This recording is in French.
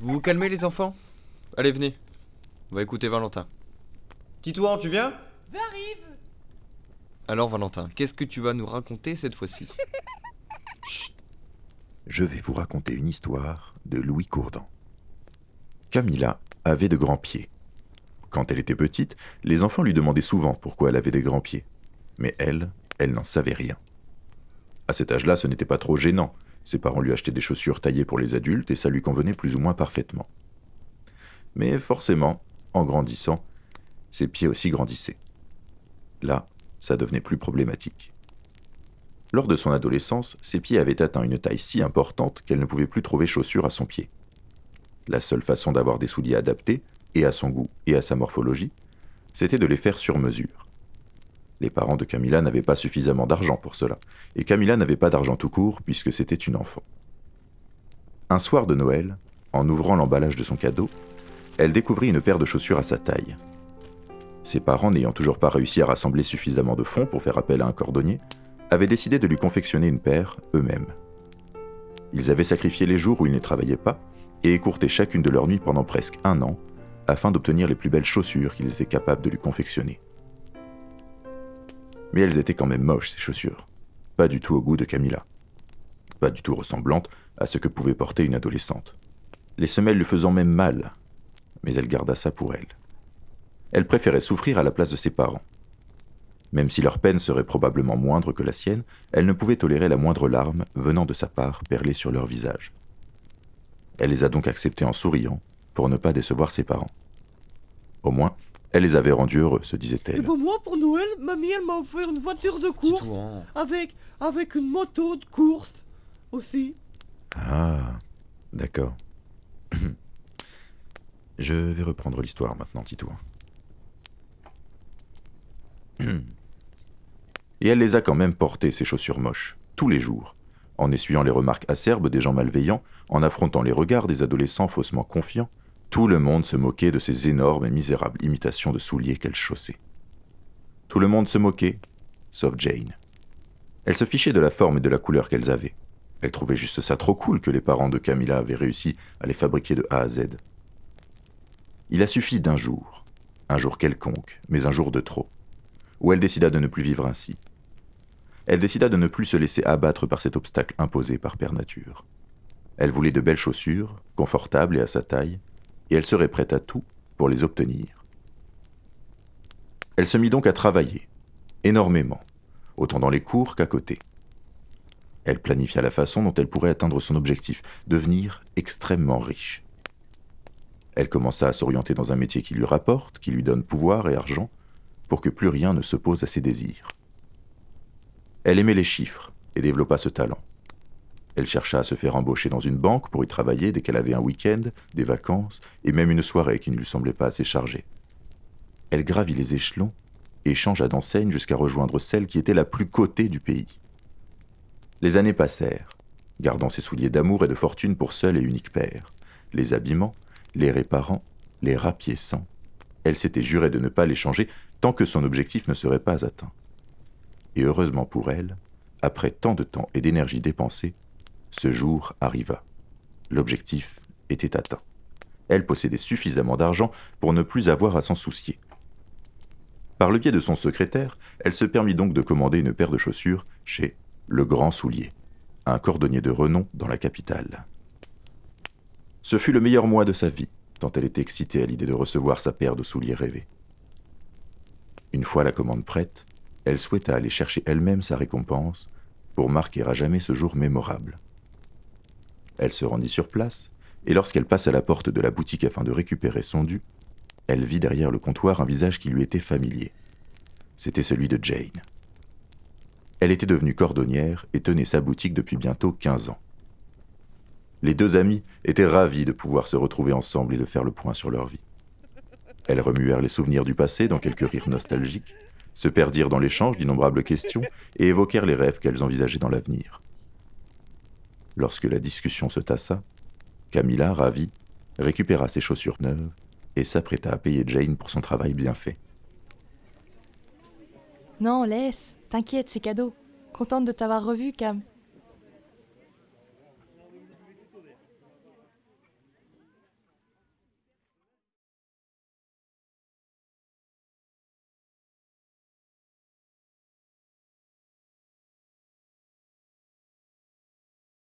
Vous vous calmez les enfants? Allez, venez. On va écouter Valentin. Titouan, tu viens? J'arrive Alors Valentin, qu'est-ce que tu vas nous raconter cette fois-ci? Je vais vous raconter une histoire de Louis Courdan. Camilla avait de grands pieds. Quand elle était petite, les enfants lui demandaient souvent pourquoi elle avait des grands pieds. Mais elle, elle n'en savait rien. À cet âge-là, ce n'était pas trop gênant. Ses parents lui achetaient des chaussures taillées pour les adultes et ça lui convenait plus ou moins parfaitement. Mais forcément, en grandissant, ses pieds aussi grandissaient. Là, ça devenait plus problématique. Lors de son adolescence, ses pieds avaient atteint une taille si importante qu'elle ne pouvait plus trouver chaussures à son pied. La seule façon d'avoir des souliers adaptés, et à son goût et à sa morphologie, c'était de les faire sur mesure. Les parents de Camilla n'avaient pas suffisamment d'argent pour cela, et Camilla n'avait pas d'argent tout court puisque c'était une enfant. Un soir de Noël, en ouvrant l'emballage de son cadeau, elle découvrit une paire de chaussures à sa taille. Ses parents, n'ayant toujours pas réussi à rassembler suffisamment de fonds pour faire appel à un cordonnier, avaient décidé de lui confectionner une paire eux-mêmes. Ils avaient sacrifié les jours où ils ne travaillaient pas et écourté chacune de leurs nuits pendant presque un an afin d'obtenir les plus belles chaussures qu'ils étaient capables de lui confectionner. Mais elles étaient quand même moches, ces chaussures. Pas du tout au goût de Camilla. Pas du tout ressemblantes à ce que pouvait porter une adolescente. Les semelles lui faisant même mal, mais elle garda ça pour elle. Elle préférait souffrir à la place de ses parents. Même si leur peine serait probablement moindre que la sienne, elle ne pouvait tolérer la moindre larme venant de sa part perlée sur leur visage. Elle les a donc acceptées en souriant, pour ne pas décevoir ses parents. Au moins, elle les avait rendus heureux, se Et disait-elle. pour moi, pour Noël, mamie, elle m'a offert une voiture de course avec, avec une moto de course aussi. Ah, d'accord. Je vais reprendre l'histoire maintenant, Titouan. Et elle les a quand même portées, ces chaussures moches, tous les jours, en essuyant les remarques acerbes des gens malveillants, en affrontant les regards des adolescents faussement confiants, tout le monde se moquait de ces énormes et misérables imitations de souliers qu'elle chaussait. Tout le monde se moquait, sauf Jane. Elle se fichait de la forme et de la couleur qu'elles avaient. Elle trouvait juste ça trop cool que les parents de Camilla avaient réussi à les fabriquer de A à Z. Il a suffi d'un jour, un jour quelconque, mais un jour de trop, où elle décida de ne plus vivre ainsi. Elle décida de ne plus se laisser abattre par cet obstacle imposé par Père Nature. Elle voulait de belles chaussures, confortables et à sa taille, et elle serait prête à tout pour les obtenir. Elle se mit donc à travailler, énormément, autant dans les cours qu'à côté. Elle planifia la façon dont elle pourrait atteindre son objectif, devenir extrêmement riche. Elle commença à s'orienter dans un métier qui lui rapporte, qui lui donne pouvoir et argent, pour que plus rien ne s'oppose à ses désirs. Elle aimait les chiffres et développa ce talent. Elle chercha à se faire embaucher dans une banque pour y travailler dès qu'elle avait un week-end, des vacances et même une soirée qui ne lui semblait pas assez chargée. Elle gravit les échelons et changea d'enseigne jusqu'à rejoindre celle qui était la plus cotée du pays. Les années passèrent, gardant ses souliers d'amour et de fortune pour seul et unique père, les habillements, les réparant, les rapiéçant. Elle s'était jurée de ne pas les changer tant que son objectif ne serait pas atteint. Et heureusement pour elle, après tant de temps et d'énergie dépensée, ce jour arriva. L'objectif était atteint. Elle possédait suffisamment d'argent pour ne plus avoir à s'en soucier. Par le biais de son secrétaire, elle se permit donc de commander une paire de chaussures chez Le Grand Soulier, un cordonnier de renom dans la capitale. Ce fut le meilleur mois de sa vie, tant elle était excitée à l'idée de recevoir sa paire de souliers rêvés. Une fois la commande prête, elle souhaita aller chercher elle-même sa récompense pour marquer à jamais ce jour mémorable. Elle se rendit sur place, et lorsqu'elle passa à la porte de la boutique afin de récupérer son dû, elle vit derrière le comptoir un visage qui lui était familier. C'était celui de Jane. Elle était devenue cordonnière et tenait sa boutique depuis bientôt 15 ans. Les deux amis étaient ravis de pouvoir se retrouver ensemble et de faire le point sur leur vie. Elles remuèrent les souvenirs du passé dans quelques rires nostalgiques, se perdirent dans l'échange d'innombrables questions et évoquèrent les rêves qu'elles envisageaient dans l'avenir. Lorsque la discussion se tassa, Camilla, ravie, récupéra ses chaussures neuves et s'apprêta à payer Jane pour son travail bien fait. Non, laisse. T'inquiète, c'est cadeau. Contente de t'avoir revu, Cam.